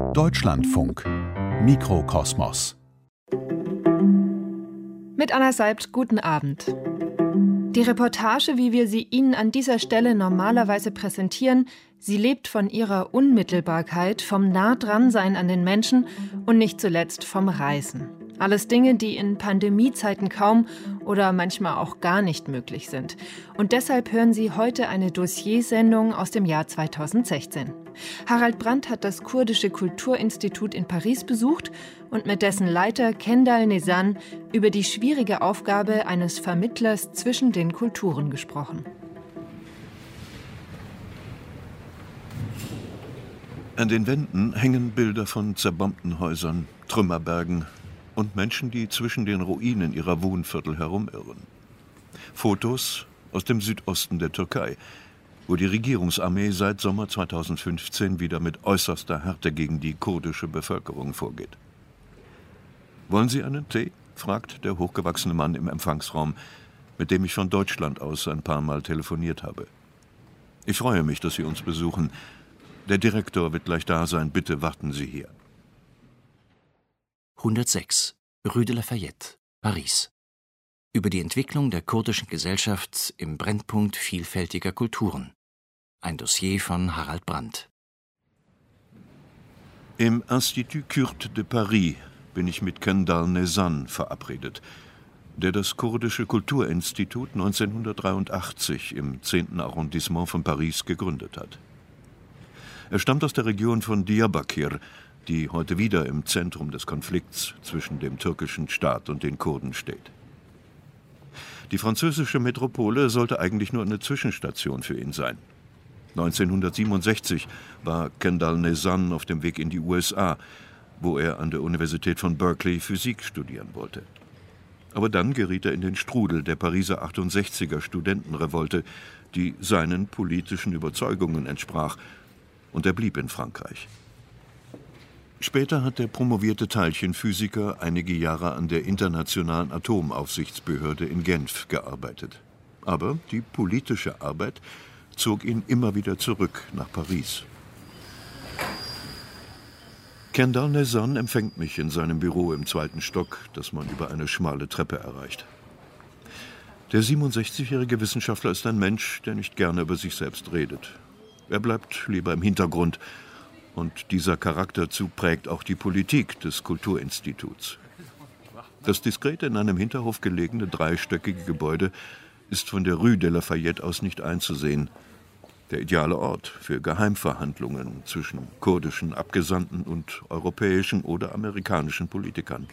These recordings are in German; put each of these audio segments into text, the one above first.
Deutschlandfunk Mikrokosmos Mit Anna Seibt, guten Abend. Die Reportage, wie wir sie Ihnen an dieser Stelle normalerweise präsentieren, sie lebt von ihrer Unmittelbarkeit, vom Nahdransein an den Menschen und nicht zuletzt vom Reisen. Alles Dinge, die in Pandemiezeiten kaum oder manchmal auch gar nicht möglich sind. Und deshalb hören Sie heute eine Dossiersendung aus dem Jahr 2016. Harald Brandt hat das kurdische Kulturinstitut in Paris besucht und mit dessen Leiter Kendal Nezan über die schwierige Aufgabe eines Vermittlers zwischen den Kulturen gesprochen. An den Wänden hängen Bilder von zerbombten Häusern, Trümmerbergen, und Menschen, die zwischen den Ruinen ihrer Wohnviertel herumirren. Fotos aus dem Südosten der Türkei, wo die Regierungsarmee seit Sommer 2015 wieder mit äußerster Härte gegen die kurdische Bevölkerung vorgeht. Wollen Sie einen Tee? fragt der hochgewachsene Mann im Empfangsraum, mit dem ich von Deutschland aus ein paar Mal telefoniert habe. Ich freue mich, dass Sie uns besuchen. Der Direktor wird gleich da sein. Bitte warten Sie hier. 106 Rue de Lafayette, Paris. Über die Entwicklung der kurdischen Gesellschaft im Brennpunkt vielfältiger Kulturen. Ein Dossier von Harald Brandt. Im Institut Kurde de Paris bin ich mit Kendal Nezan verabredet, der das kurdische Kulturinstitut 1983 im 10. Arrondissement von Paris gegründet hat. Er stammt aus der Region von Diyarbakir, die heute wieder im Zentrum des Konflikts zwischen dem türkischen Staat und den Kurden steht. Die französische Metropole sollte eigentlich nur eine Zwischenstation für ihn sein. 1967 war Kendall Nezan auf dem Weg in die USA, wo er an der Universität von Berkeley Physik studieren wollte. Aber dann geriet er in den Strudel der Pariser 68er Studentenrevolte, die seinen politischen Überzeugungen entsprach, und er blieb in Frankreich. Später hat der promovierte Teilchenphysiker einige Jahre an der Internationalen Atomaufsichtsbehörde in Genf gearbeitet. Aber die politische Arbeit zog ihn immer wieder zurück nach Paris. Kendall Nezan empfängt mich in seinem Büro im zweiten Stock, das man über eine schmale Treppe erreicht. Der 67-jährige Wissenschaftler ist ein Mensch, der nicht gerne über sich selbst redet. Er bleibt lieber im Hintergrund und dieser Charakterzug prägt auch die Politik des Kulturinstituts. Das diskret in einem Hinterhof gelegene dreistöckige Gebäude ist von der Rue de Lafayette aus nicht einzusehen. Der ideale Ort für Geheimverhandlungen zwischen kurdischen Abgesandten und europäischen oder amerikanischen Politikern.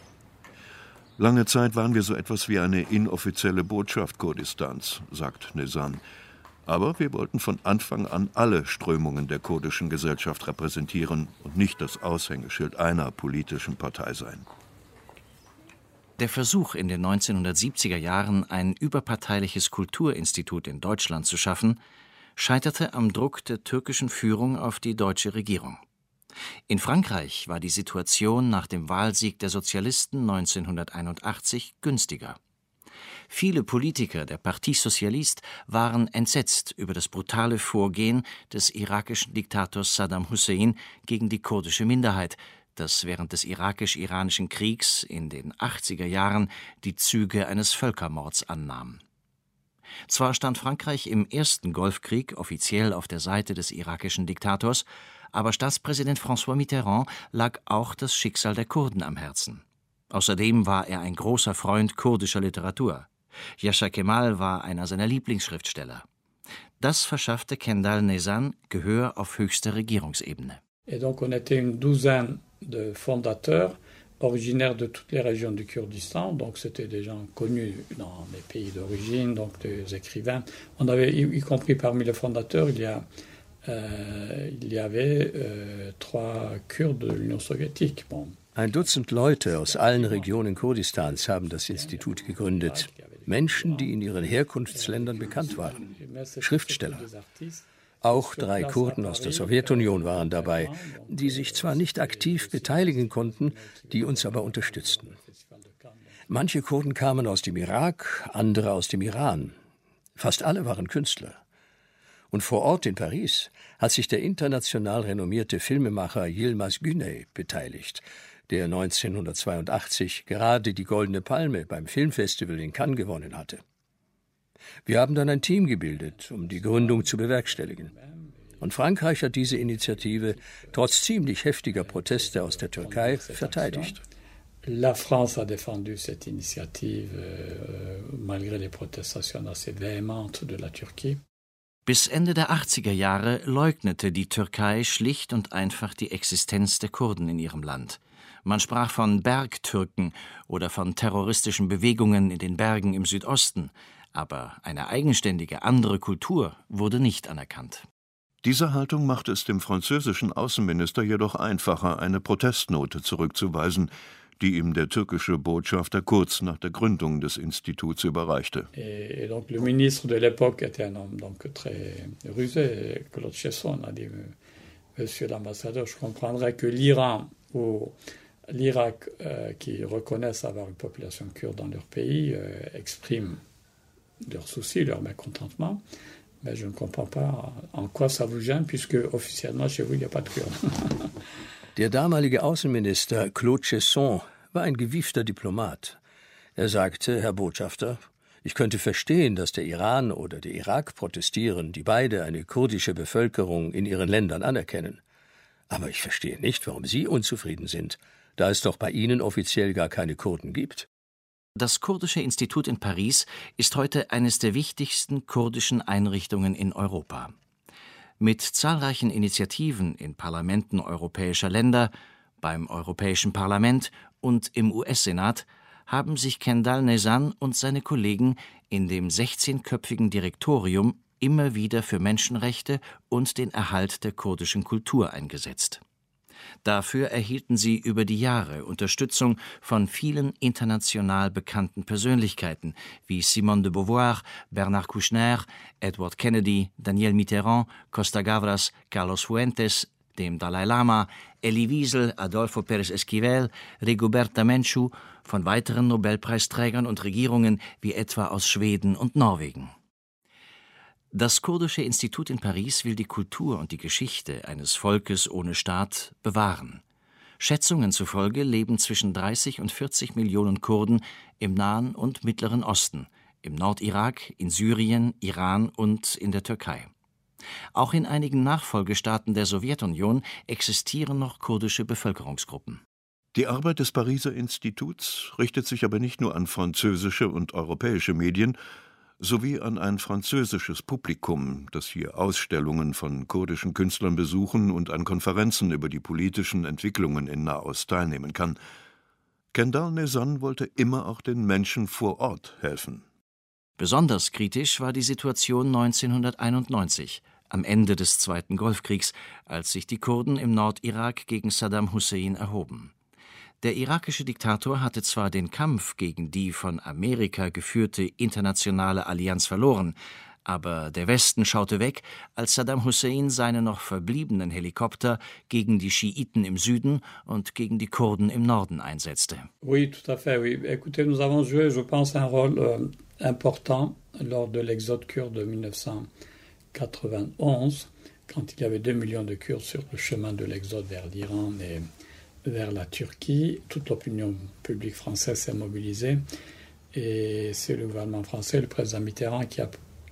Lange Zeit waren wir so etwas wie eine inoffizielle Botschaft Kurdistans, sagt Nezan. Aber wir wollten von Anfang an alle Strömungen der kurdischen Gesellschaft repräsentieren und nicht das Aushängeschild einer politischen Partei sein. Der Versuch, in den 1970er Jahren ein überparteiliches Kulturinstitut in Deutschland zu schaffen, scheiterte am Druck der türkischen Führung auf die deutsche Regierung. In Frankreich war die Situation nach dem Wahlsieg der Sozialisten 1981 günstiger. Viele Politiker der Parti Socialiste waren entsetzt über das brutale Vorgehen des irakischen Diktators Saddam Hussein gegen die kurdische Minderheit, das während des irakisch-iranischen Kriegs in den 80er Jahren die Züge eines Völkermords annahm. Zwar stand Frankreich im ersten Golfkrieg offiziell auf der Seite des irakischen Diktators, aber Staatspräsident François Mitterrand lag auch das Schicksal der Kurden am Herzen. Außerdem war er ein großer Freund kurdischer Literatur. Yasha Kemal war einer seiner Lieblingsschriftsteller. Das verschaffte Kendal Nezan Gehör auf höchster Regierungsebene. Et donc on était une douzaine de fondateurs originaires de toutes les régions du Kurdistan, donc c'était des gens connus dans les pays d'origine, donc des écrivains. On avait, y, compris parmi les fondateurs, il y a euh, il y avait euh, trois Kurdes de l'Union soviétique. Bon. Ein Dutzend Leute aus allen Regionen Kurdistans haben das Institut gegründet. Menschen, die in ihren Herkunftsländern bekannt waren. Schriftsteller. Auch drei Kurden aus der Sowjetunion waren dabei, die sich zwar nicht aktiv beteiligen konnten, die uns aber unterstützten. Manche Kurden kamen aus dem Irak, andere aus dem Iran. Fast alle waren Künstler. Und vor Ort in Paris hat sich der international renommierte Filmemacher Yilmaz Güney beteiligt, der 1982 gerade die Goldene Palme beim Filmfestival in Cannes gewonnen hatte. Wir haben dann ein Team gebildet, um die Gründung zu bewerkstelligen. Und Frankreich hat diese Initiative trotz ziemlich heftiger Proteste aus der Türkei verteidigt. La France a défendu cette initiative euh, malgré les protestations assez véhémentes de la Turquie. Bis Ende der 80er Jahre leugnete die Türkei schlicht und einfach die Existenz der Kurden in ihrem Land. Man sprach von Bergtürken oder von terroristischen Bewegungen in den Bergen im Südosten, aber eine eigenständige andere Kultur wurde nicht anerkannt. Diese Haltung machte es dem französischen Außenminister jedoch einfacher, eine Protestnote zurückzuweisen, die ihm der türkische Botschafter kurz nach der Gründung des Instituts überreichte. Dit Monsieur l'ambassadeur, je comprendrais que l'Iran ou l'Irak, euh, qui reconnaissent avoir une population kurde dans leur pays, euh, expriment leurs soucis, leur mécontentement. Mais je ne comprends pas en quoi ça vous gêne, puisque offiziellement chez vous, il n'y a pas de Kurden. Der damalige Außenminister Claude Chesson war ein gewiefter Diplomat. Er sagte, Herr Botschafter, ich könnte verstehen, dass der Iran oder der Irak protestieren, die beide eine kurdische Bevölkerung in ihren Ländern anerkennen. Aber ich verstehe nicht, warum Sie unzufrieden sind, da es doch bei Ihnen offiziell gar keine Kurden gibt. Das Kurdische Institut in Paris ist heute eines der wichtigsten kurdischen Einrichtungen in Europa. Mit zahlreichen Initiativen in Parlamenten europäischer Länder, beim Europäischen Parlament und im US-Senat haben sich Kendall Nezan und seine Kollegen in dem 16-köpfigen Direktorium immer wieder für Menschenrechte und den Erhalt der kurdischen Kultur eingesetzt. Dafür erhielten sie über die Jahre Unterstützung von vielen international bekannten Persönlichkeiten wie Simone de Beauvoir, Bernard Kouchner, Edward Kennedy, Daniel Mitterrand, Costa Gavras, Carlos Fuentes, dem Dalai Lama, Elie Wiesel, Adolfo Pérez Esquivel, Rigoberta Menchú, von weiteren Nobelpreisträgern und Regierungen wie etwa aus Schweden und Norwegen. Das Kurdische Institut in Paris will die Kultur und die Geschichte eines Volkes ohne Staat bewahren. Schätzungen zufolge leben zwischen 30 und 40 Millionen Kurden im Nahen und Mittleren Osten, im Nordirak, in Syrien, Iran und in der Türkei. Auch in einigen Nachfolgestaaten der Sowjetunion existieren noch kurdische Bevölkerungsgruppen. Die Arbeit des Pariser Instituts richtet sich aber nicht nur an französische und europäische Medien, sowie an ein französisches Publikum, das hier Ausstellungen von kurdischen Künstlern besuchen und an Konferenzen über die politischen Entwicklungen in Nahost teilnehmen kann. Kendall Nezan wollte immer auch den Menschen vor Ort helfen. Besonders kritisch war die Situation 1991, am Ende des Zweiten Golfkriegs, als sich die Kurden im Nordirak gegen Saddam Hussein erhoben. Der irakische Diktator hatte zwar den Kampf gegen die von Amerika geführte internationale Allianz verloren, aber der Westen schaute weg, als Saddam Hussein seine noch verbliebenen Helikopter gegen die Schiiten im Süden und gegen die Kurden im Norden einsetzte. Oui, tout à fait, oui. Écoutez, nous avons joué, je pense, un rôle euh, important lors de l'exode kurde de 1991, quand il y avait 2 millions de Kurdes sur le chemin de l'exode vers l'Iran et vers la Turquie. Toute l'opinion publique française s'est mobilisée et c'est le gouvernement français, le président Mitterrand, qui a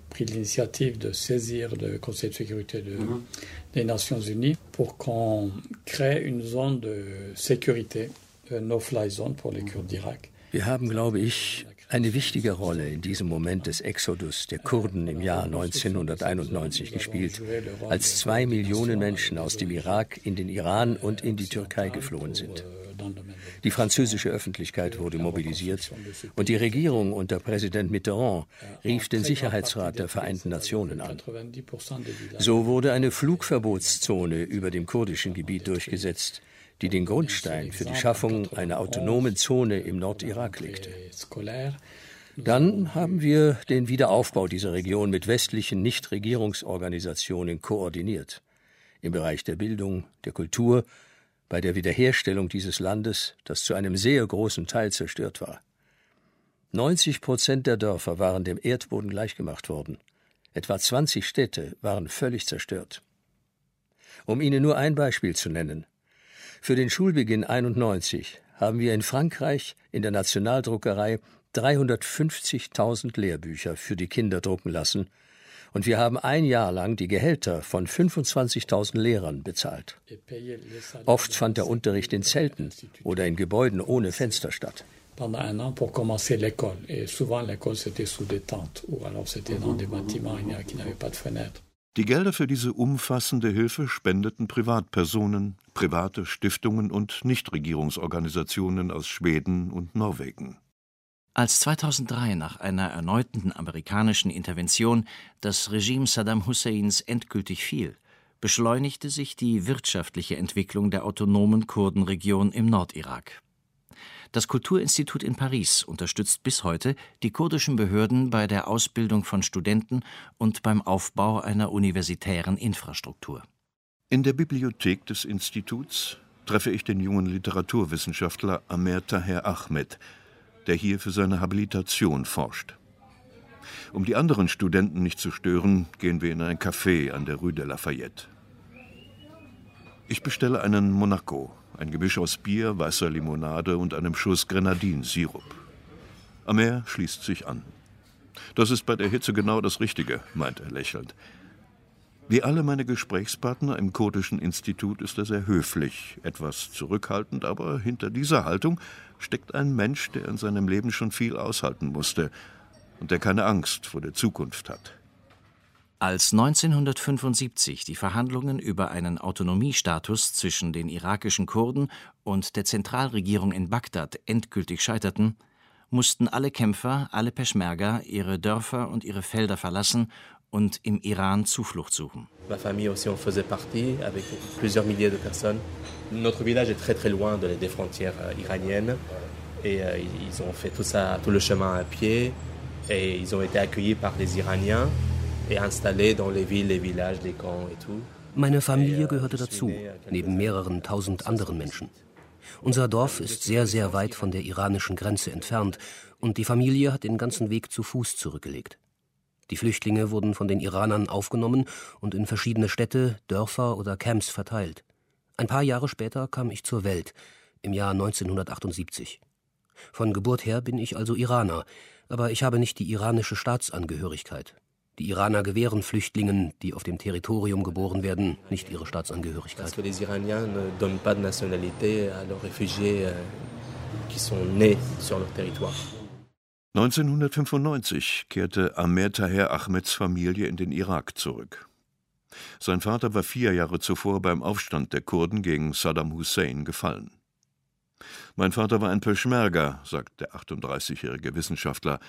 pris l'initiative de saisir le Conseil de sécurité de, mhm. des Nations Unies pour qu'on crée une zone de sécurité, no-fly zone pour les Kurdes d'Irak. Wir haben, glaube ich, eine wichtige Rolle in diesem Moment des Exodus der Kurden im Jahr 1991 gespielt, als zwei Millionen Menschen aus dem Irak in den Iran und in die Türkei geflohen sind. Die französische Öffentlichkeit wurde mobilisiert und die Regierung unter Präsident Mitterrand rief den Sicherheitsrat der Vereinten Nationen an. So wurde eine Flugverbotszone über dem kurdischen Gebiet durchgesetzt die den Grundstein für die Schaffung einer autonomen Zone im Nordirak legte. Dann haben wir den Wiederaufbau dieser Region mit westlichen Nichtregierungsorganisationen koordiniert. Im Bereich der Bildung, der Kultur, bei der Wiederherstellung dieses Landes, das zu einem sehr großen Teil zerstört war. 90 Prozent der Dörfer waren dem Erdboden gleichgemacht worden. Etwa 20 Städte waren völlig zerstört. Um Ihnen nur ein Beispiel zu nennen. Für den Schulbeginn 91 haben wir in Frankreich in der Nationaldruckerei 350.000 Lehrbücher für die Kinder drucken lassen und wir haben ein Jahr lang die Gehälter von 25.000 Lehrern bezahlt. Oft fand der Unterricht in Zelten oder in Gebäuden ohne Fenster statt. pendant. Die Gelder für diese umfassende Hilfe spendeten Privatpersonen, private Stiftungen und Nichtregierungsorganisationen aus Schweden und Norwegen. Als 2003 nach einer erneuten amerikanischen Intervention das Regime Saddam Husseins endgültig fiel, beschleunigte sich die wirtschaftliche Entwicklung der autonomen Kurdenregion im Nordirak. Das Kulturinstitut in Paris unterstützt bis heute die kurdischen Behörden bei der Ausbildung von Studenten und beim Aufbau einer universitären Infrastruktur. In der Bibliothek des Instituts treffe ich den jungen Literaturwissenschaftler Amer Taher Ahmed, der hier für seine Habilitation forscht. Um die anderen Studenten nicht zu stören, gehen wir in ein Café an der Rue de Lafayette. Ich bestelle einen Monaco, ein Gemisch aus Bier, weißer Limonade und einem Schuss Grenadinsirup. Amer schließt sich an. Das ist bei der Hitze genau das Richtige, meint er lächelnd. Wie alle meine Gesprächspartner im Kurdischen Institut ist er sehr höflich, etwas zurückhaltend, aber hinter dieser Haltung steckt ein Mensch, der in seinem Leben schon viel aushalten musste und der keine Angst vor der Zukunft hat. Als 1975 die Verhandlungen über einen Autonomiestatus zwischen den irakischen Kurden und der Zentralregierung in Bagdad endgültig scheiterten, mussten alle Kämpfer, alle Peschmerga ihre Dörfer und ihre Felder verlassen und im Iran Zuflucht suchen. Ma famille aussi en faisait partie, avec plusieurs milliers de personnes. Notre village est très très loin de, des frontières euh, iraniennes et euh, ils ont fait tout ça, tout le chemin à pied et ils ont été accueillis par les Iraniens Meine Familie gehörte dazu, neben mehreren tausend anderen Menschen. Unser Dorf ist sehr, sehr weit von der iranischen Grenze entfernt und die Familie hat den ganzen Weg zu Fuß zurückgelegt. Die Flüchtlinge wurden von den Iranern aufgenommen und in verschiedene Städte, Dörfer oder Camps verteilt. Ein paar Jahre später kam ich zur Welt, im Jahr 1978. Von Geburt her bin ich also Iraner, aber ich habe nicht die iranische Staatsangehörigkeit. Die Iraner gewähren Flüchtlingen, die auf dem Territorium geboren werden, nicht ihre Staatsangehörigkeit. Les Iraniens ne euh. 1995 kehrte Amer Taher Ahmeds Familie in den Irak zurück. Sein Vater war vier Jahre zuvor beim Aufstand der Kurden gegen Saddam Hussein gefallen. Mein Vater war ein Peschmerga, sagt der 38-jährige Wissenschaftler,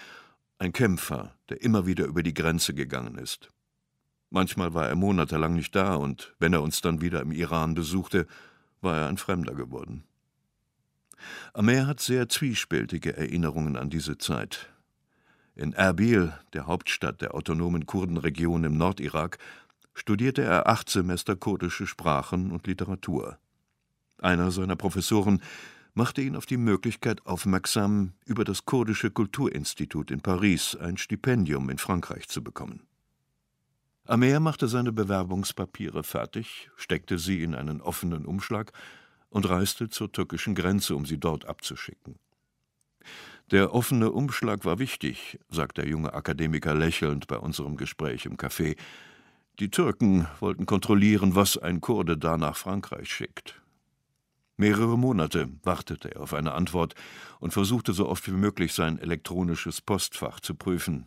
ein Kämpfer, der immer wieder über die Grenze gegangen ist. Manchmal war er monatelang nicht da, und wenn er uns dann wieder im Iran besuchte, war er ein Fremder geworden. Amer hat sehr zwiespältige Erinnerungen an diese Zeit. In Erbil, der Hauptstadt der autonomen Kurdenregion im Nordirak, studierte er acht Semester kurdische Sprachen und Literatur. Einer seiner Professoren machte ihn auf die Möglichkeit aufmerksam, über das Kurdische Kulturinstitut in Paris ein Stipendium in Frankreich zu bekommen. Amer machte seine Bewerbungspapiere fertig, steckte sie in einen offenen Umschlag und reiste zur türkischen Grenze, um sie dort abzuschicken. Der offene Umschlag war wichtig, sagt der junge Akademiker lächelnd bei unserem Gespräch im Café. Die Türken wollten kontrollieren, was ein Kurde da nach Frankreich schickt. Mehrere Monate wartete er auf eine Antwort und versuchte so oft wie möglich sein elektronisches Postfach zu prüfen.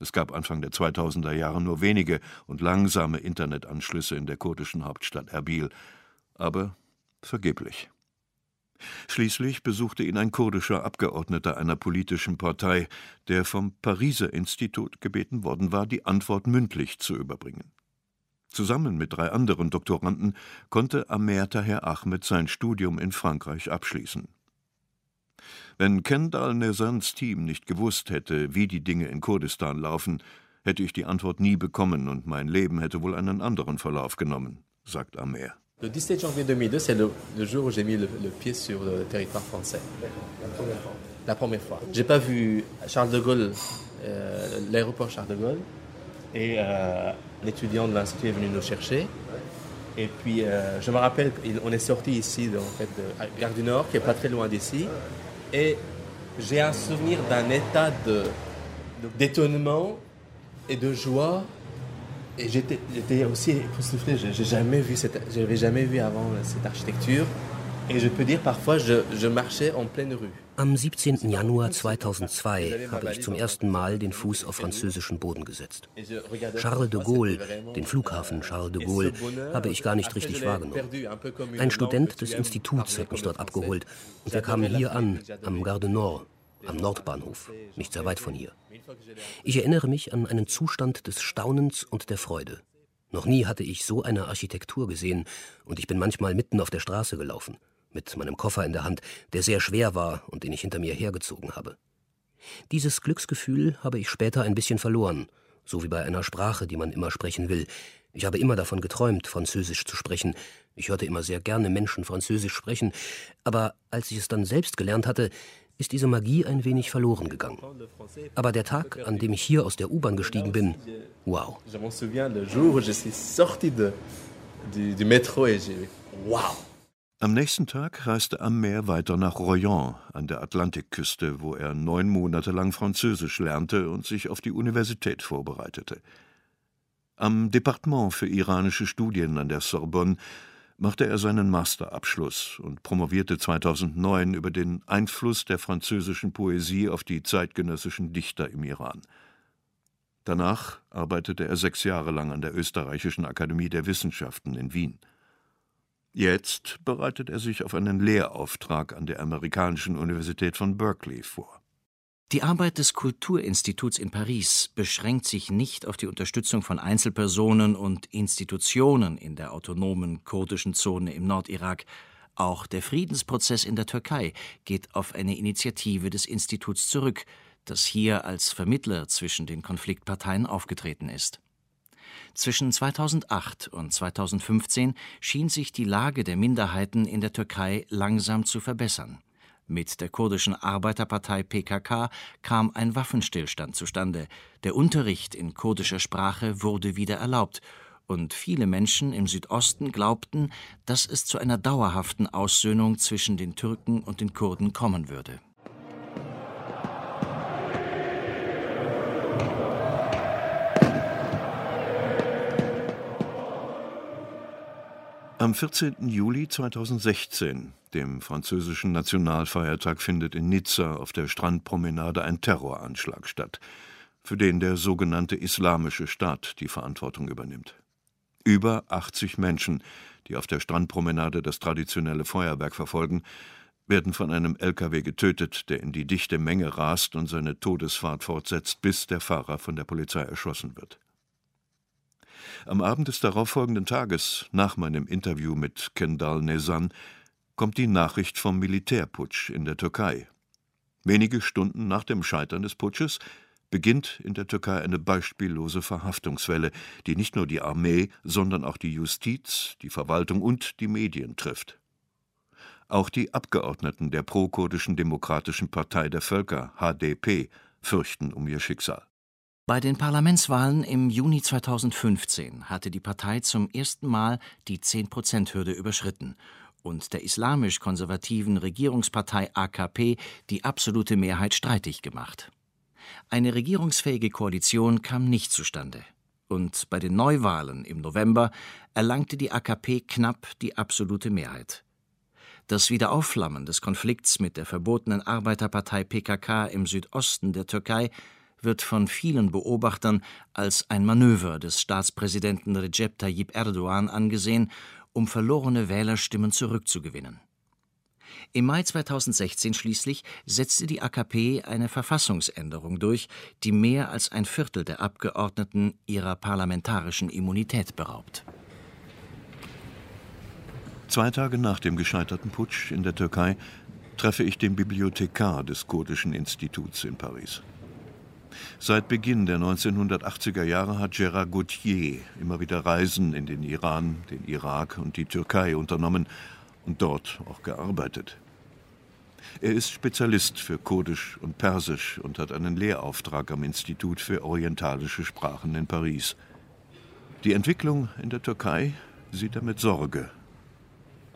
Es gab Anfang der 2000er Jahre nur wenige und langsame Internetanschlüsse in der kurdischen Hauptstadt Erbil, aber vergeblich. Schließlich besuchte ihn ein kurdischer Abgeordneter einer politischen Partei, der vom Pariser Institut gebeten worden war, die Antwort mündlich zu überbringen. Zusammen mit drei anderen Doktoranden konnte Amer Taher Ahmed sein Studium in Frankreich abschließen. Wenn Kendall Nezans Team nicht gewusst hätte, wie die Dinge in Kurdistan laufen, hätte ich die Antwort nie bekommen und mein Leben hätte wohl einen anderen Verlauf genommen, sagt Amer. Le 17 janvier 2002, c'est le, le, jour où j'ai mis le, le, pied sur le territoire français. La première fois. J'ai pas vu Charles de Gaulle, euh, Charles de Gaulle. Et euh, l'étudiant de l'Institut est venu nous chercher. Et puis, euh, je me rappelle, on est sorti ici, en fait, de Gare du Nord, qui est pas très loin d'ici. Et j'ai un souvenir d'un état de, d'étonnement et de joie. Et j'étais, aussi époustouflé. J'ai jamais jamais vu avant cette architecture. Am 17. Januar 2002 habe ich zum ersten Mal den Fuß auf französischen Boden gesetzt. Charles de Gaulle, den Flughafen Charles de Gaulle, habe ich gar nicht richtig wahrgenommen. Ein Student des Instituts hat mich dort abgeholt und wir kamen hier an, am Gare Nord, am Nordbahnhof, nicht sehr weit von hier. Ich erinnere mich an einen Zustand des Staunens und der Freude. Noch nie hatte ich so eine Architektur gesehen und ich bin manchmal mitten auf der Straße gelaufen mit meinem Koffer in der Hand, der sehr schwer war und den ich hinter mir hergezogen habe. Dieses Glücksgefühl habe ich später ein bisschen verloren, so wie bei einer Sprache, die man immer sprechen will. Ich habe immer davon geträumt, Französisch zu sprechen. Ich hörte immer sehr gerne Menschen Französisch sprechen, aber als ich es dann selbst gelernt hatte, ist diese Magie ein wenig verloren gegangen. Aber der Tag, an dem ich hier aus der U-Bahn gestiegen bin, wow. Wow. Am nächsten Tag reiste am Meer weiter nach Royan an der Atlantikküste, wo er neun Monate lang Französisch lernte und sich auf die Universität vorbereitete. Am Departement für iranische Studien an der Sorbonne machte er seinen Masterabschluss und promovierte 2009 über den Einfluss der französischen Poesie auf die zeitgenössischen Dichter im Iran. Danach arbeitete er sechs Jahre lang an der Österreichischen Akademie der Wissenschaften in Wien. Jetzt bereitet er sich auf einen Lehrauftrag an der amerikanischen Universität von Berkeley vor. Die Arbeit des Kulturinstituts in Paris beschränkt sich nicht auf die Unterstützung von Einzelpersonen und Institutionen in der autonomen kurdischen Zone im Nordirak. Auch der Friedensprozess in der Türkei geht auf eine Initiative des Instituts zurück, das hier als Vermittler zwischen den Konfliktparteien aufgetreten ist. Zwischen 2008 und 2015 schien sich die Lage der Minderheiten in der Türkei langsam zu verbessern. Mit der kurdischen Arbeiterpartei PKK kam ein Waffenstillstand zustande. Der Unterricht in kurdischer Sprache wurde wieder erlaubt. Und viele Menschen im Südosten glaubten, dass es zu einer dauerhaften Aussöhnung zwischen den Türken und den Kurden kommen würde. Am 14. Juli 2016, dem französischen Nationalfeiertag, findet in Nizza auf der Strandpromenade ein Terroranschlag statt, für den der sogenannte Islamische Staat die Verantwortung übernimmt. Über 80 Menschen, die auf der Strandpromenade das traditionelle Feuerwerk verfolgen, werden von einem LKW getötet, der in die dichte Menge rast und seine Todesfahrt fortsetzt, bis der Fahrer von der Polizei erschossen wird. Am Abend des darauffolgenden Tages, nach meinem Interview mit Kendal Nezan, kommt die Nachricht vom Militärputsch in der Türkei. Wenige Stunden nach dem Scheitern des Putsches beginnt in der Türkei eine beispiellose Verhaftungswelle, die nicht nur die Armee, sondern auch die Justiz, die Verwaltung und die Medien trifft. Auch die Abgeordneten der prokurdischen Demokratischen Partei der Völker, HDP, fürchten um ihr Schicksal. Bei den Parlamentswahlen im Juni 2015 hatte die Partei zum ersten Mal die 10-Prozent-Hürde überschritten und der islamisch-konservativen Regierungspartei AKP die absolute Mehrheit streitig gemacht. Eine regierungsfähige Koalition kam nicht zustande. Und bei den Neuwahlen im November erlangte die AKP knapp die absolute Mehrheit. Das Wiederaufflammen des Konflikts mit der verbotenen Arbeiterpartei PKK im Südosten der Türkei wird von vielen Beobachtern als ein Manöver des Staatspräsidenten Recep Tayyip Erdogan angesehen, um verlorene Wählerstimmen zurückzugewinnen. Im Mai 2016 schließlich setzte die AKP eine Verfassungsänderung durch, die mehr als ein Viertel der Abgeordneten ihrer parlamentarischen Immunität beraubt. Zwei Tage nach dem gescheiterten Putsch in der Türkei treffe ich den Bibliothekar des Kurdischen Instituts in Paris. Seit Beginn der 1980er Jahre hat Gérard Gauthier immer wieder Reisen in den Iran, den Irak und die Türkei unternommen und dort auch gearbeitet. Er ist Spezialist für Kurdisch und Persisch und hat einen Lehrauftrag am Institut für orientalische Sprachen in Paris. Die Entwicklung in der Türkei sieht er mit Sorge.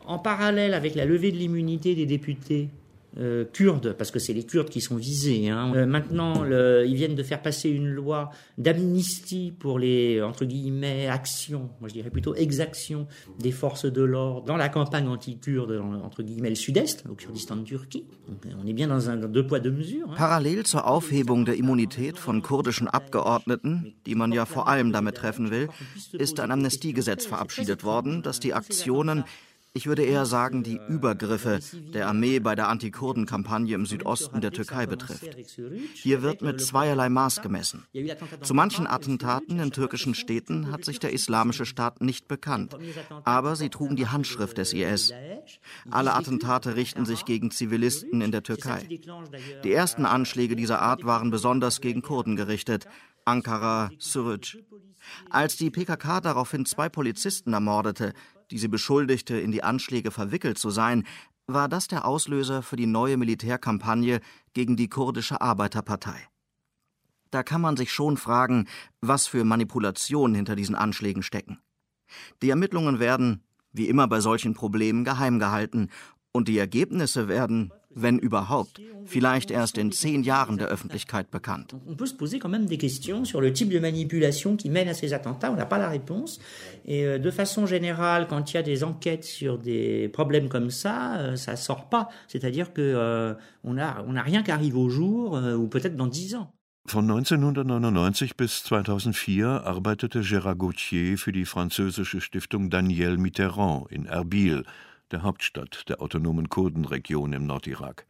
En parallèle avec la levée de l'immunité des députés euh, kurdes, parce que c'est les Kurdes qui sont visés. Hein. Euh, maintenant, le, ils viennent de faire passer une loi d'amnistie pour les, entre guillemets, actions, moi je dirais plutôt exactions des forces de l'ordre dans la campagne anti-kurde, entre guillemets, le sud-est, au Kurdistan de Turquie. Donc, on est bien dans un deux poids, deux mesures. Hein. Parallel zur Aufhebung der Immunität von kurdischen Abgeordneten, die man ja vor allem damit treffen will, ist ein Amnestiegesetz verabschiedet worden, das die Aktionen ich würde eher sagen, die Übergriffe der Armee bei der Antikurden-Kampagne im Südosten der Türkei betrifft. Hier wird mit zweierlei Maß gemessen. Zu manchen Attentaten in türkischen Städten hat sich der Islamische Staat nicht bekannt, aber sie trugen die Handschrift des IS. Alle Attentate richten sich gegen Zivilisten in der Türkei. Die ersten Anschläge dieser Art waren besonders gegen Kurden gerichtet. Ankara, Suruc. Als die PKK daraufhin zwei Polizisten ermordete, die sie beschuldigte, in die Anschläge verwickelt zu sein, war das der Auslöser für die neue Militärkampagne gegen die kurdische Arbeiterpartei. Da kann man sich schon fragen, was für Manipulationen hinter diesen Anschlägen stecken. Die Ermittlungen werden, wie immer bei solchen Problemen, geheim gehalten, und die Ergebnisse werden, wenn überhaupt, vielleicht erst in zehn Jahren der Öffentlichkeit bekannt. On peut se poser quand même des questions sur le type de manipulation qui mène à ces attentats. On n'a pas la réponse. Et euh, de façon générale, quand il y a des enquêtes sur des problèmes comme ça, euh, ça sort pas. C'est-à-dire que euh, on a on a rien qui arrive au jour ou peut-être dans dix ans. Von 1999 bis 2004 arbeitete Gérard Gauthier für die französische Stiftung Daniel Mitterrand in Erbil der Hauptstadt der autonomen Kurdenregion im Nordirak.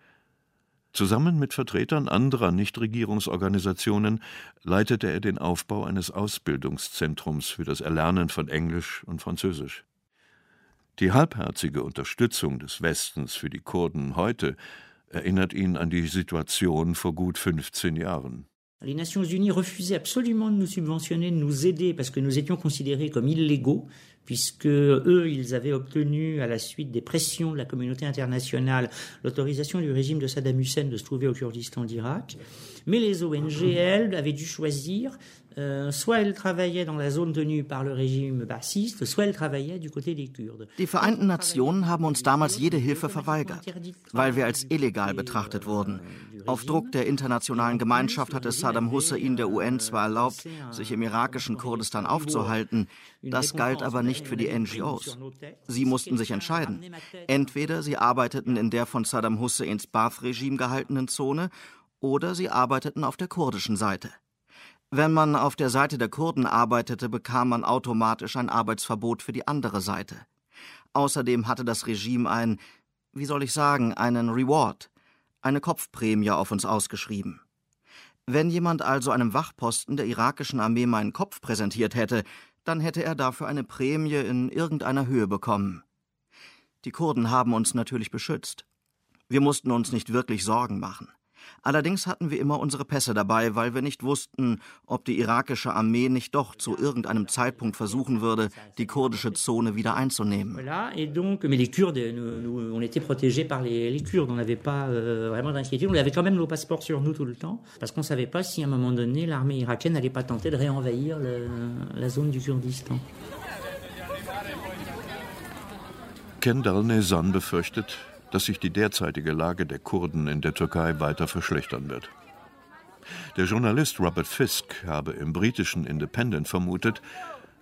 Zusammen mit Vertretern anderer Nichtregierungsorganisationen leitete er den Aufbau eines Ausbildungszentrums für das Erlernen von Englisch und Französisch. Die halbherzige Unterstützung des Westens für die Kurden heute erinnert ihn an die Situation vor gut 15 Jahren. Les Nations Unies refusaient absolument de nous subventionner, de nous aider, parce que nous étions considérés comme illégaux, puisque eux, ils avaient obtenu, à la suite des pressions de la communauté internationale, l'autorisation du régime de Saddam Hussein de se trouver au Kurdistan d'Irak. Mais les ONG, elles, avaient dû choisir Euh. Die Vereinten Nationen haben uns damals jede Hilfe verweigert, weil wir als illegal betrachtet wurden. Auf Druck der internationalen Gemeinschaft hat es Saddam Hussein der UN zwar erlaubt, sich im irakischen Kurdistan aufzuhalten, das galt aber nicht für die NGOs. Sie mussten sich entscheiden. Entweder sie arbeiteten in der von Saddam Husseins Baath-Regime gehaltenen Zone oder sie arbeiteten auf der kurdischen Seite. Wenn man auf der Seite der Kurden arbeitete, bekam man automatisch ein Arbeitsverbot für die andere Seite. Außerdem hatte das Regime ein, wie soll ich sagen, einen Reward, eine Kopfprämie auf uns ausgeschrieben. Wenn jemand also einem Wachposten der irakischen Armee meinen Kopf präsentiert hätte, dann hätte er dafür eine Prämie in irgendeiner Höhe bekommen. Die Kurden haben uns natürlich beschützt. Wir mussten uns nicht wirklich Sorgen machen. Allerdings hatten wir immer unsere Pässe dabei, weil wir nicht wussten, ob die irakische Armee nicht doch zu irgendeinem Zeitpunkt versuchen würde, die kurdische Zone wieder einzunehmen. Kendall Nezan befürchtet, dass sich die derzeitige Lage der Kurden in der Türkei weiter verschlechtern wird. Der Journalist Robert Fisk habe im britischen Independent vermutet,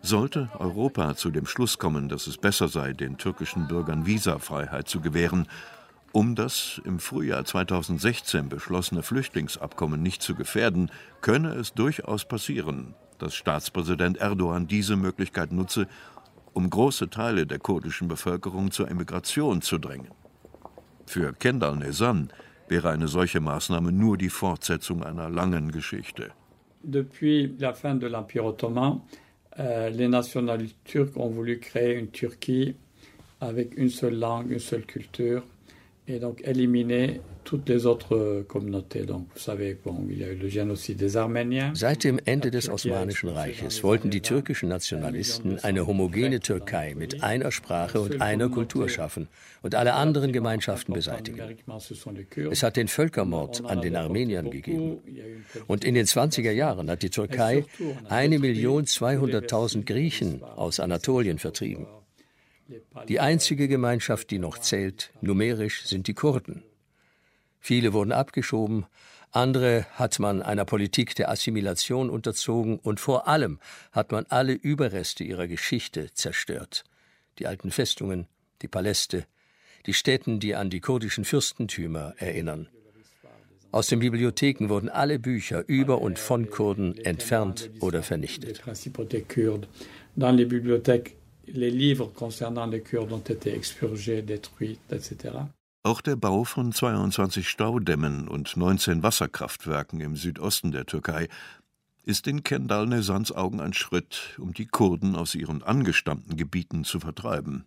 sollte Europa zu dem Schluss kommen, dass es besser sei, den türkischen Bürgern Visafreiheit zu gewähren, um das im Frühjahr 2016 beschlossene Flüchtlingsabkommen nicht zu gefährden, könne es durchaus passieren, dass Staatspräsident Erdogan diese Möglichkeit nutze, um große Teile der kurdischen Bevölkerung zur Emigration zu drängen. Für Kendall Nezan wäre eine solche Maßnahme nur die Fortsetzung einer langen Geschichte. Depuis la fin de l'Empire ottoman, euh, les nationalistes turcs ont voulu créer une Turquie avec une seule langue, une seule culture et donc éliminer Seit dem Ende des Osmanischen Reiches wollten die türkischen Nationalisten eine homogene Türkei mit einer Sprache und einer Kultur schaffen und alle anderen Gemeinschaften beseitigen. Es hat den Völkermord an den Armeniern gegeben. Und in den 20er Jahren hat die Türkei eine Million 200.000 Griechen aus Anatolien vertrieben. Die einzige Gemeinschaft, die noch zählt, numerisch, sind die Kurden. Viele wurden abgeschoben, andere hat man einer Politik der Assimilation unterzogen und vor allem hat man alle Überreste ihrer Geschichte zerstört. Die alten Festungen, die Paläste, die Städten, die an die kurdischen Fürstentümer erinnern. Aus den Bibliotheken wurden alle Bücher über und von Kurden entfernt oder vernichtet les livres concernant les Kurdes ont été expurgés, détruits, etc. Auch der Bau von 22 Staudämmen und 19 Wasserkraftwerken im Südosten der Türkei ist in Kendal Nesans Augen ein Schritt, um die Kurden aus ihren angestammten Gebieten zu vertreiben.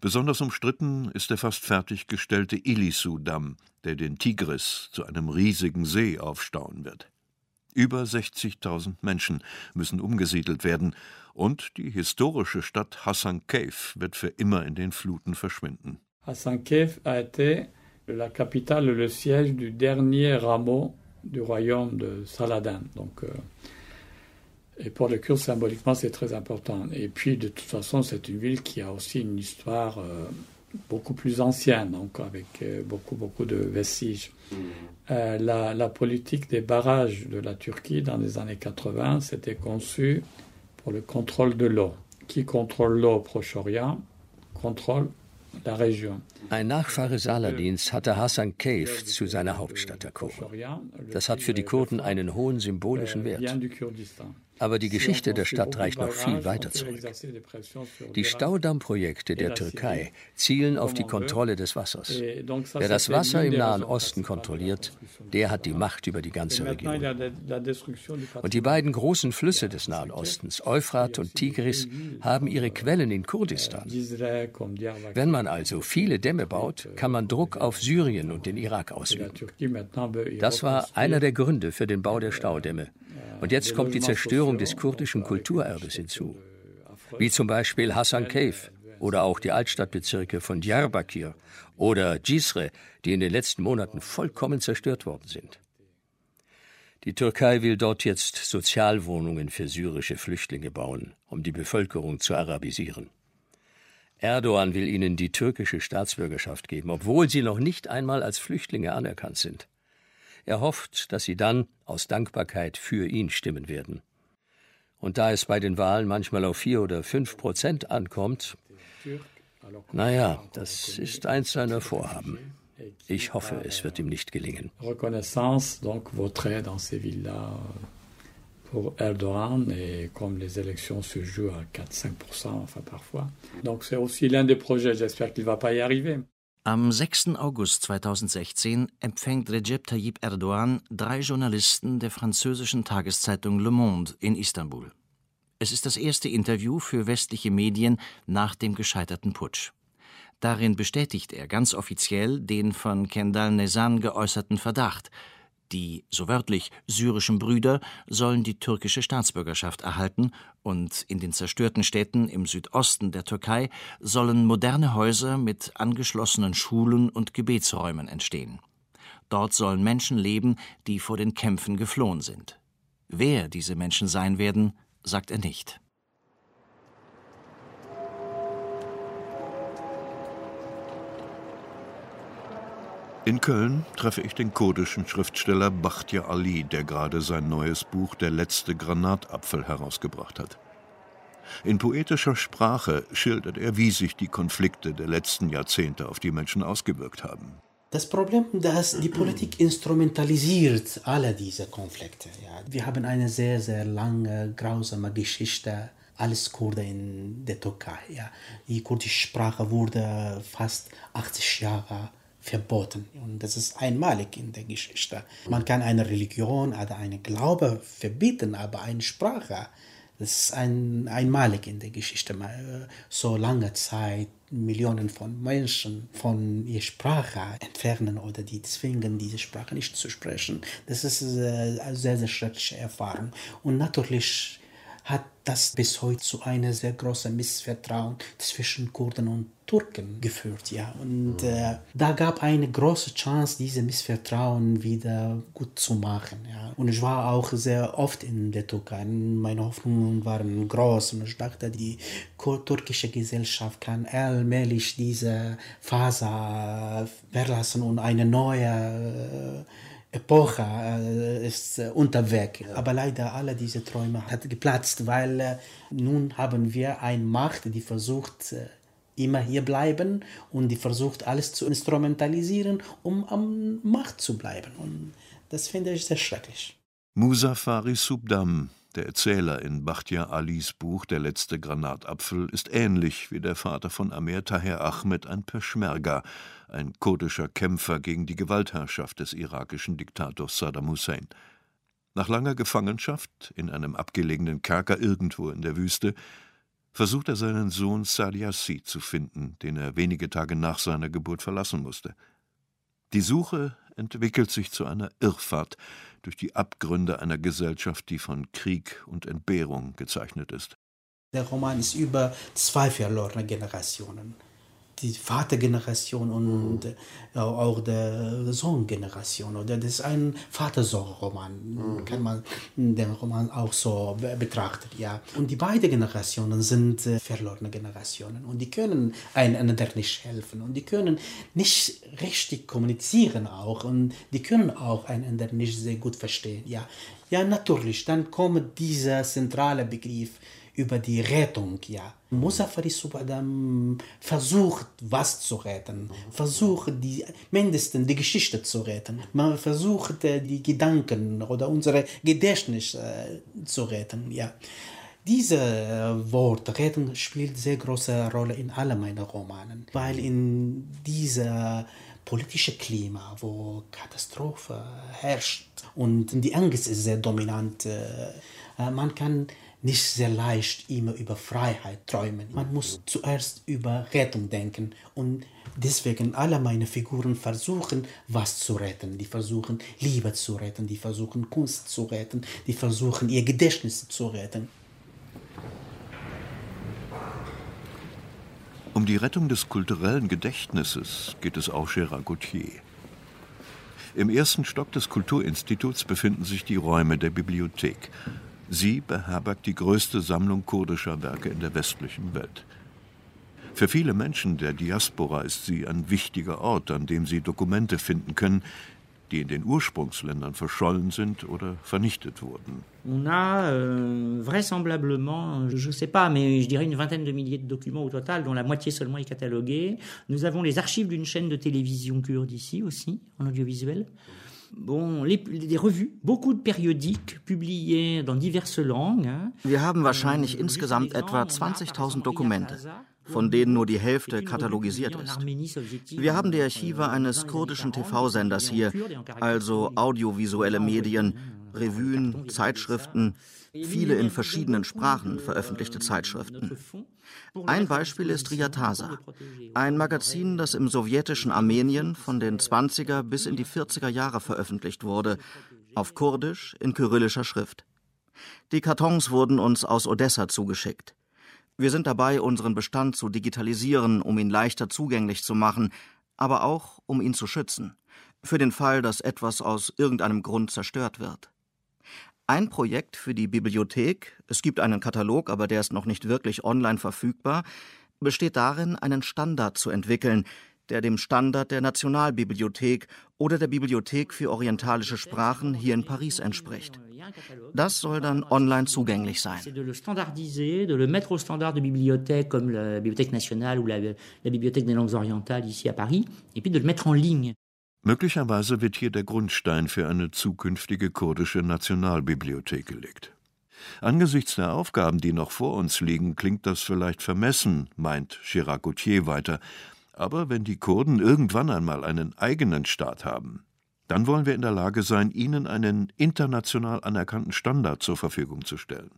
Besonders umstritten ist der fast fertiggestellte Ilisu-Damm, der den Tigris zu einem riesigen See aufstauen wird. Über 60.000 Menschen müssen umgesiedelt werden und die historische Stadt Hassan Cave wird für immer in den Fluten verschwinden. Hassan Cave a été la capitale, le siège du dernier rameau du royaume de Saladin. Donc, euh, et pour les Kurdes, symboliquement, c'est très important. Et puis, de toute façon, c'est une ville qui a aussi une histoire euh, beaucoup plus ancienne, donc avec euh, beaucoup, beaucoup de vestiges. Mmh. La, la, politique des barrages de la Turquie dans les années 80, c'était conçu pour le contrôle de l'eau. Qui contrôle l'eau au Proche-Orient, contrôle. Ein Nachfahre Saladins hatte Hassan Cave zu seiner Hauptstadt erkoren. Das hat für die Kurden einen hohen symbolischen Wert. Aber die Geschichte der Stadt reicht noch viel weiter zurück. Die Staudammprojekte der Türkei zielen auf die Kontrolle des Wassers. Wer das Wasser im Nahen Osten kontrolliert, der hat die Macht über die ganze Region. Und die beiden großen Flüsse des Nahen Ostens, Euphrat und Tigris, haben ihre Quellen in Kurdistan. Wenn man also viele Dämme baut, kann man Druck auf Syrien und den Irak ausüben. Das war einer der Gründe für den Bau der Staudämme. Und jetzt kommt die Zerstörung des kurdischen Kulturerbes hinzu, wie zum Beispiel Hassan Cave oder auch die Altstadtbezirke von Diyarbakir oder Cisre, die in den letzten Monaten vollkommen zerstört worden sind. Die Türkei will dort jetzt Sozialwohnungen für syrische Flüchtlinge bauen, um die Bevölkerung zu arabisieren. Erdogan will ihnen die türkische Staatsbürgerschaft geben, obwohl sie noch nicht einmal als Flüchtlinge anerkannt sind. Er hofft, dass sie dann aus Dankbarkeit für ihn stimmen werden. Und da es bei den Wahlen manchmal auf vier oder fünf Prozent ankommt, naja, das ist eins seiner Vorhaben. Ich hoffe, es wird ihm nicht gelingen. Reconnaissance donc voterait dans ces villes-là pour Erdogan et comme les élections se jouent à 4-5%, enfin parfois. Donc c'est aussi l'un des projets, j'espère qu'il ne va pas y arriver. Am 6. August 2016 empfängt Recep Tayyip Erdogan drei Journalisten der französischen Tageszeitung Le Monde in Istanbul. Es ist das erste Interview für westliche Medien nach dem gescheiterten Putsch. Darin bestätigt er ganz offiziell den von Kendal Nezan geäußerten Verdacht, die, so wörtlich, syrischen Brüder sollen die türkische Staatsbürgerschaft erhalten und in den zerstörten Städten im Südosten der Türkei sollen moderne Häuser mit angeschlossenen Schulen und Gebetsräumen entstehen. Dort sollen Menschen leben, die vor den Kämpfen geflohen sind. Wer diese Menschen sein werden, sagt er nicht. In Köln treffe ich den kurdischen Schriftsteller Bachtja Ali, der gerade sein neues Buch Der letzte Granatapfel herausgebracht hat. In poetischer Sprache schildert er, wie sich die Konflikte der letzten Jahrzehnte auf die Menschen ausgewirkt haben. Das Problem, dass die Politik instrumentalisiert alle diese Konflikte. Ja. Wir haben eine sehr, sehr lange, grausame Geschichte als Kurde in der Türkei. Ja. Die kurdische Sprache wurde fast 80 Jahre verboten. Und das ist einmalig in der Geschichte. Man kann eine Religion oder einen Glaube verbieten, aber eine Sprache Das ist ein, einmalig in der Geschichte. So lange Zeit Millionen von Menschen von ihrer Sprache entfernen oder die zwingen, diese Sprache nicht zu sprechen. Das ist äh, eine sehr, sehr schreckliche Erfahrung. Und natürlich hat das bis heute zu einem sehr großen Missvertrauen zwischen Kurden und Turken geführt. Ja. Und äh, da gab eine große Chance, diese Missvertrauen wieder gut zu machen. Ja. Und ich war auch sehr oft in der Türkei. Meine Hoffnungen waren groß und ich dachte, die türkische Gesellschaft kann allmählich diese Phase verlassen und eine neue äh, Epoche äh, ist äh, unterwegs. Aber leider alle diese Träume hat geplatzt, weil äh, nun haben wir eine Macht, die versucht immer hier bleiben und die versucht alles zu instrumentalisieren, um am Macht zu bleiben. Und das finde ich sehr schrecklich. Musa Faris Subdam, der Erzähler in Bachtiar Alis Buch Der letzte Granatapfel, ist ähnlich wie der Vater von Amer Taher Ahmed ein Peschmerga, ein kurdischer Kämpfer gegen die Gewaltherrschaft des irakischen Diktators Saddam Hussein. Nach langer Gefangenschaft in einem abgelegenen Kerker irgendwo in der Wüste versucht er seinen Sohn Sadiassi zu finden, den er wenige Tage nach seiner Geburt verlassen musste. Die Suche entwickelt sich zu einer Irrfahrt durch die Abgründe einer Gesellschaft, die von Krieg und Entbehrung gezeichnet ist. Der Roman ist über zwei verlorene Generationen die Vatergeneration und mhm. auch der Sohngeneration. Oder das ist ein Vater-Sohn-Roman, mhm. kann man den Roman auch so betrachten. Ja. Und die beiden Generationen sind äh, verlorene Generationen und die können einander nicht helfen und die können nicht richtig kommunizieren auch und die können auch einander nicht sehr gut verstehen. Ja, ja natürlich, dann kommt dieser zentrale Begriff über die Rettung, ja. Musafari Subadam versucht, was zu retten, versucht, die, mindestens die Geschichte zu retten. Man versucht, äh, die Gedanken oder unsere Gedächtnis äh, zu retten, ja. Dieses äh, Wort Retten spielt sehr große Rolle in allen meinen Romanen, weil in dieser politische Klima, wo Katastrophe herrscht und die Angst ist sehr dominant. Man kann nicht sehr leicht immer über Freiheit träumen. Man muss zuerst über Rettung denken und deswegen alle meine Figuren versuchen, was zu retten. Die versuchen Liebe zu retten, die versuchen Kunst zu retten, die versuchen ihr Gedächtnis zu retten. Um die Rettung des kulturellen Gedächtnisses geht es auch Gérard Gauthier. Im ersten Stock des Kulturinstituts befinden sich die Räume der Bibliothek. Sie beherbergt die größte Sammlung kurdischer Werke in der westlichen Welt. Für viele Menschen der Diaspora ist sie ein wichtiger Ort, an dem sie Dokumente finden können, die in den Ursprungsländern verschollen sind oder vernichtet wurden. On a euh, vraisemblablement, je ne sais pas, mais dirais une vingtaine de milliers de documents au total, dont la moitié seulement est cataloguée. Nous avons les archives d'une chaîne de télévision kurde ici aussi, en audiovisuel. Bon, les, les Revues, beaucoup de périodiques publiés dans diverses langues. Wir haben wahrscheinlich insgesamt etwa 20.000 Dokumente, von denen nur die Hälfte katalogisiert ist. Wir haben die Archive eines kurdischen TV-Senders hier, also audiovisuelle Medien, Revuen, Zeitschriften, viele in verschiedenen Sprachen veröffentlichte Zeitschriften. Ein Beispiel ist Riatasa, ein Magazin, das im sowjetischen Armenien von den 20er bis in die 40er Jahre veröffentlicht wurde, auf Kurdisch in kyrillischer Schrift. Die Kartons wurden uns aus Odessa zugeschickt. Wir sind dabei, unseren Bestand zu digitalisieren, um ihn leichter zugänglich zu machen, aber auch, um ihn zu schützen, für den Fall, dass etwas aus irgendeinem Grund zerstört wird. Ein Projekt für die Bibliothek, es gibt einen Katalog, aber der ist noch nicht wirklich online verfügbar, besteht darin, einen Standard zu entwickeln, der dem Standard der Nationalbibliothek oder der Bibliothek für orientalische Sprachen hier in Paris entspricht. Das soll dann online zugänglich sein. de le standardiser, de le mettre au standard de bibliothèques comme la Bibliothèque nationale ou la, la Bibliothèque des langues orientales ici à Paris, et puis de le mettre en ligne. Möglicherweise wird hier der Grundstein für eine zukünftige kurdische Nationalbibliothek gelegt. Angesichts der Aufgaben, die noch vor uns liegen, klingt das vielleicht vermessen, meint Chirac Gauthier weiter. Aber wenn die Kurden irgendwann einmal einen eigenen Staat haben, dann wollen wir in der Lage sein, ihnen einen international anerkannten Standard zur Verfügung zu stellen.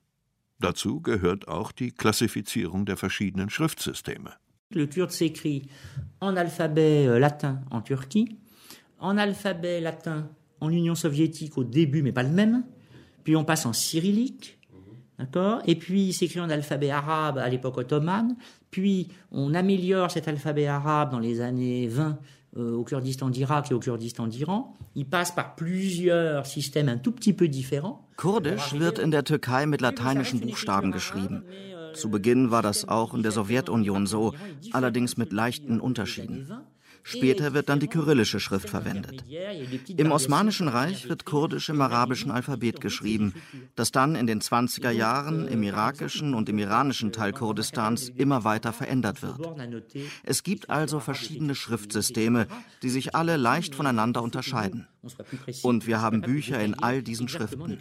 Dazu gehört auch die Klassifizierung der verschiedenen Schriftsysteme. Le kurde s'écrit en alphabet euh, latin en Turquie, en alphabet latin en Union soviétique au début, mais pas le même. Puis on passe en cyrillique, d'accord Et puis il s'écrit en alphabet arabe à l'époque ottomane. Puis on améliore cet alphabet arabe dans les années 20 euh, au Kurdistan d'Irak et au Kurdistan d'Iran. Il passe par plusieurs systèmes un tout petit peu différents. Kurdisch wird in der Türkei mit lateinischen Buchstaben geschrieben. Zu Beginn war das auch in der Sowjetunion so, allerdings mit leichten Unterschieden. Später wird dann die kyrillische Schrift verwendet. Im Osmanischen Reich wird Kurdisch im arabischen Alphabet geschrieben, das dann in den 20er Jahren im irakischen und im iranischen Teil Kurdistans immer weiter verändert wird. Es gibt also verschiedene Schriftsysteme, die sich alle leicht voneinander unterscheiden. Und wir haben Bücher in all diesen Schriften.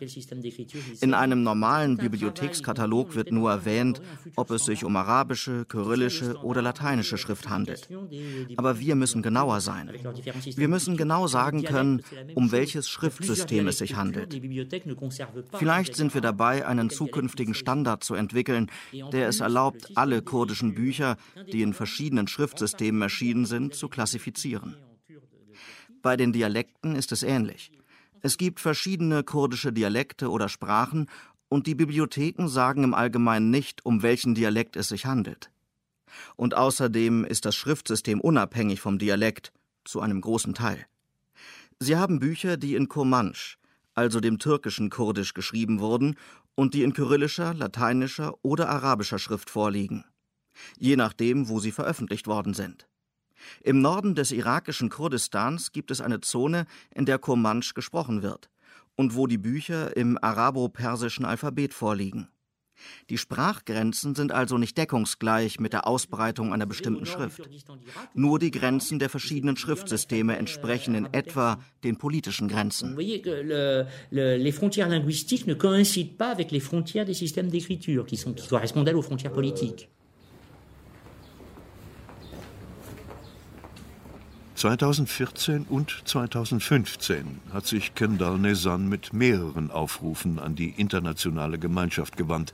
In einem normalen Bibliothekskatalog wird nur erwähnt, ob es sich um arabische, kyrillische oder lateinische Schrift handelt. Aber wir müssen genauer sein. Wir müssen genau sagen können, um welches Schriftsystem es sich handelt. Vielleicht sind wir dabei, einen zukünftigen Standard zu entwickeln, der es erlaubt, alle kurdischen Bücher, die in verschiedenen Schriftsystemen erschienen sind, zu klassifizieren. Bei den Dialekten ist es ähnlich. Es gibt verschiedene kurdische Dialekte oder Sprachen und die Bibliotheken sagen im Allgemeinen nicht, um welchen Dialekt es sich handelt. Und außerdem ist das Schriftsystem unabhängig vom Dialekt, zu einem großen Teil. Sie haben Bücher, die in Kurmansch, also dem türkischen Kurdisch, geschrieben wurden und die in kyrillischer, lateinischer oder arabischer Schrift vorliegen, je nachdem, wo sie veröffentlicht worden sind. Im Norden des irakischen Kurdistans gibt es eine Zone, in der Kurmansch gesprochen wird und wo die Bücher im arabo-persischen Alphabet vorliegen. Die Sprachgrenzen sind also nicht deckungsgleich mit der Ausbreitung einer bestimmten Schrift. Nur die Grenzen der verschiedenen Schriftsysteme entsprechen in etwa den politischen Grenzen. Les frontières linguistiques ne coïncident pas avec les frontières des systèmes d'écriture qui, qui correspondent aux frontières politiques. 2014 und 2015 hat sich Kendall Nezan mit mehreren Aufrufen an die internationale Gemeinschaft gewandt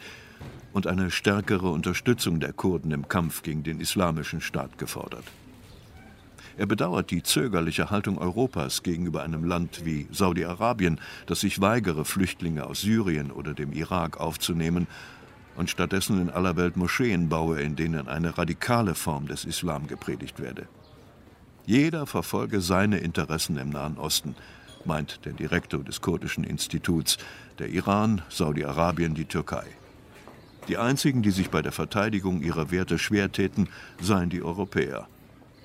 und eine stärkere Unterstützung der Kurden im Kampf gegen den Islamischen Staat gefordert. Er bedauert die zögerliche Haltung Europas gegenüber einem Land wie Saudi-Arabien, das sich weigere, Flüchtlinge aus Syrien oder dem Irak aufzunehmen und stattdessen in aller Welt Moscheen baue, in denen eine radikale Form des Islam gepredigt werde. Jeder verfolge seine Interessen im Nahen Osten, meint der Direktor des kurdischen Instituts, der Iran, Saudi-Arabien, die Türkei. Die einzigen, die sich bei der Verteidigung ihrer Werte schwer täten, seien die Europäer.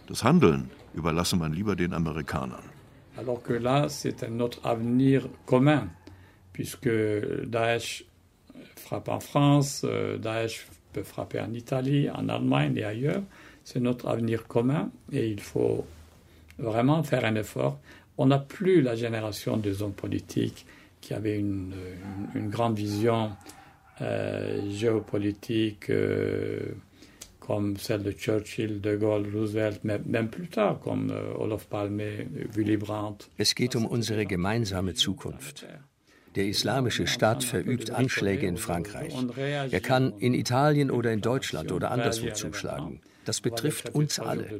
Das Handeln überlasse man lieber den Amerikanern. Alors que là, c'est notre avenir commun, puisque Daesh frappe en France, euh, Daesh peut frapper en Italie, en Allemagne et ailleurs. C'est notre avenir commun et il faut vraiment faire un effort. On n'a plus la génération des hommes politiques qui avaient une, une, une grande vision euh, géopolitique euh, comme celle de Churchill, de Gaulle, Roosevelt, même plus tard comme euh, Olof Palme, Willy Brandt. Es geht um unsere gemeinsame Zukunft. Der islamische Staat verübt Anschläge in Frankreich. Er kann in Italien oder in Deutschland oder anderswo zuschlagen. Das betrifft uns alle.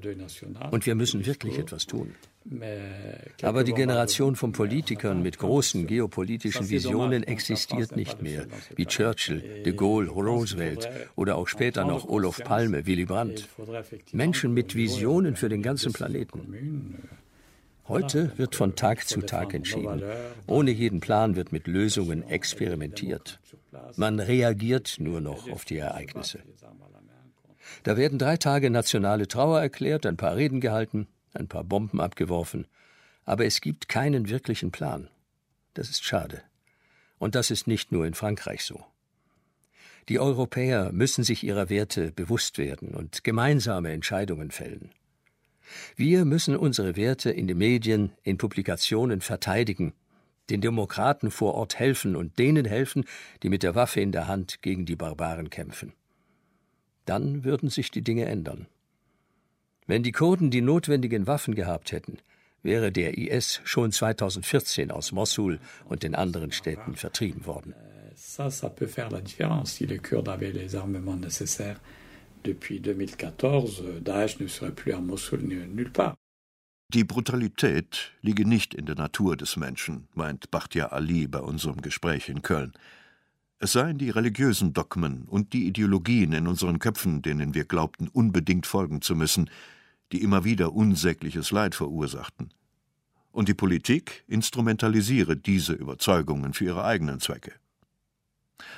Und wir müssen wirklich etwas tun. Aber die Generation von Politikern mit großen geopolitischen Visionen existiert nicht mehr, wie Churchill, de Gaulle, Roosevelt oder auch später noch Olof Palme, Willy Brandt. Menschen mit Visionen für den ganzen Planeten. Heute wird von Tag zu Tag entschieden. Ohne jeden Plan wird mit Lösungen experimentiert. Man reagiert nur noch auf die Ereignisse. Da werden drei Tage nationale Trauer erklärt, ein paar Reden gehalten, ein paar Bomben abgeworfen, aber es gibt keinen wirklichen Plan. Das ist schade. Und das ist nicht nur in Frankreich so. Die Europäer müssen sich ihrer Werte bewusst werden und gemeinsame Entscheidungen fällen. Wir müssen unsere Werte in den Medien, in Publikationen verteidigen, den Demokraten vor Ort helfen und denen helfen, die mit der Waffe in der Hand gegen die Barbaren kämpfen. Dann würden sich die Dinge ändern. Wenn die Kurden die notwendigen Waffen gehabt hätten, wäre der IS schon 2014 aus Mossul und den anderen Städten vertrieben worden. Ça, ça peut faire la différence. Si les Kurdes avaient les armements nécessaires depuis 2014, Daesh ne serait plus à Mossul nulle part. Die Brutalität liege nicht in der Natur des Menschen, meint Bachtia Ali bei unserem Gespräch in Köln. Es seien die religiösen Dogmen und die Ideologien in unseren Köpfen, denen wir glaubten, unbedingt folgen zu müssen, die immer wieder unsägliches Leid verursachten. Und die Politik instrumentalisiere diese Überzeugungen für ihre eigenen Zwecke.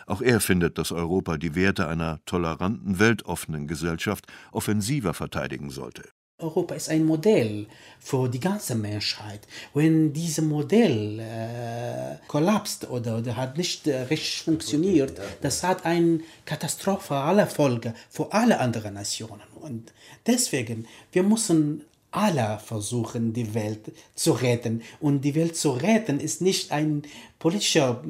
Auch er findet, dass Europa die Werte einer toleranten, weltoffenen Gesellschaft offensiver verteidigen sollte. Europa ist ein Modell für die ganze Menschheit. Wenn dieses Modell äh, kollapst oder, oder hat nicht äh, richtig funktioniert, das hat eine Katastrophe aller Folgen für alle anderen Nationen. Und deswegen, wir müssen alle versuchen, die Welt zu retten. Und die Welt zu retten ist nicht ein politischer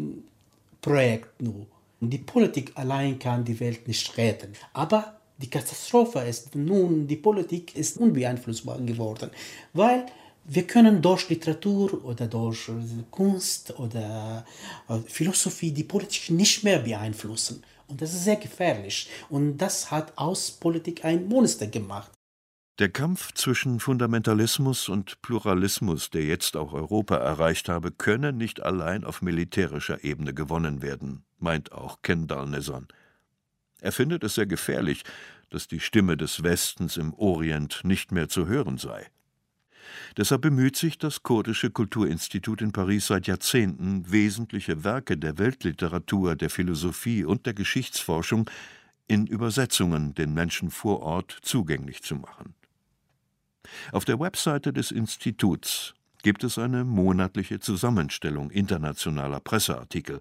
Projekt nur. Die Politik allein kann die Welt nicht retten. Aber die Katastrophe ist nun, die Politik ist unbeeinflussbar geworden, weil wir können durch Literatur oder durch Kunst oder äh, Philosophie die Politik nicht mehr beeinflussen. Und das ist sehr gefährlich. Und das hat aus Politik ein Monster gemacht. Der Kampf zwischen Fundamentalismus und Pluralismus, der jetzt auch Europa erreicht habe, könne nicht allein auf militärischer Ebene gewonnen werden, meint auch Kendall Nezon. Er findet es sehr gefährlich, dass die Stimme des Westens im Orient nicht mehr zu hören sei. Deshalb bemüht sich das Kurdische Kulturinstitut in Paris seit Jahrzehnten, wesentliche Werke der Weltliteratur, der Philosophie und der Geschichtsforschung in Übersetzungen den Menschen vor Ort zugänglich zu machen. Auf der Webseite des Instituts gibt es eine monatliche Zusammenstellung internationaler Presseartikel,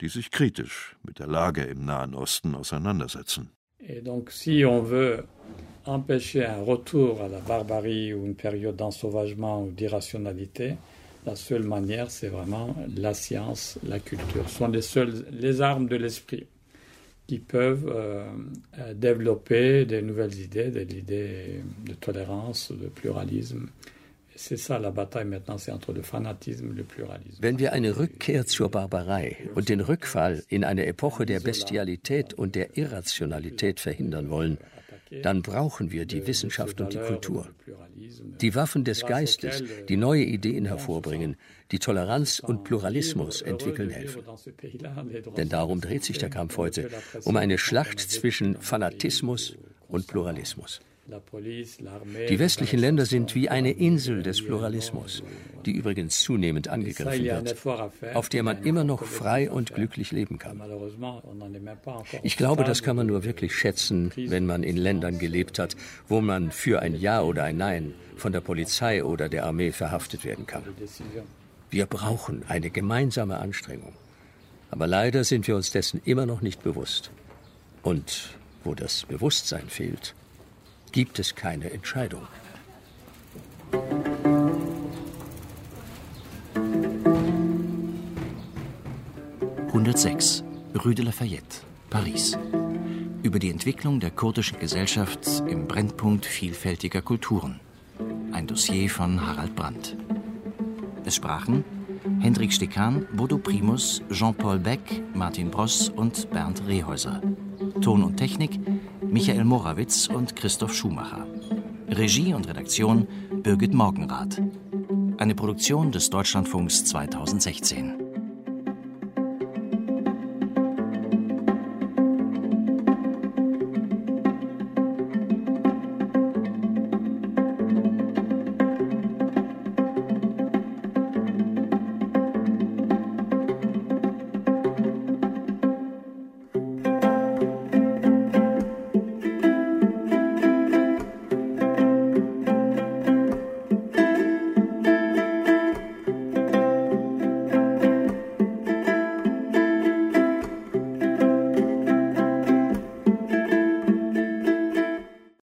die sich kritisch mit der Lage im Nahen Osten. Et donc, si on veut empêcher un retour à la barbarie ou une période d'ensauvagement ou d'irrationalité, la seule manière, c'est vraiment la science, la culture. Ce sont les seules les armes de l'esprit qui peuvent euh, développer des nouvelles idées, des idées de tolérance, de pluralisme. Wenn wir eine Rückkehr zur Barbarei und den Rückfall in eine Epoche der Bestialität und der Irrationalität verhindern wollen, dann brauchen wir die Wissenschaft und die Kultur. Die Waffen des Geistes, die neue Ideen hervorbringen, die Toleranz und Pluralismus entwickeln helfen. Denn darum dreht sich der Kampf heute, um eine Schlacht zwischen Fanatismus und Pluralismus. Die westlichen Länder sind wie eine Insel des Pluralismus, die übrigens zunehmend angegriffen wird, auf der man immer noch frei und glücklich leben kann. Ich glaube, das kann man nur wirklich schätzen, wenn man in Ländern gelebt hat, wo man für ein Ja oder ein Nein von der Polizei oder der Armee verhaftet werden kann. Wir brauchen eine gemeinsame Anstrengung. Aber leider sind wir uns dessen immer noch nicht bewusst. Und wo das Bewusstsein fehlt, gibt es keine Entscheidung. »106. Rue de Lafayette, Paris. Über die Entwicklung der kurdischen Gesellschaft im Brennpunkt vielfältiger Kulturen. Ein Dossier von Harald Brandt. Es sprachen Hendrik Stekan, Bodo Primus, Jean-Paul Beck, Martin Bross und Bernd Rehäuser. Ton und Technik Michael Morawitz und Christoph Schumacher. Regie und Redaktion Birgit Morgenrath. Eine Produktion des Deutschlandfunks 2016.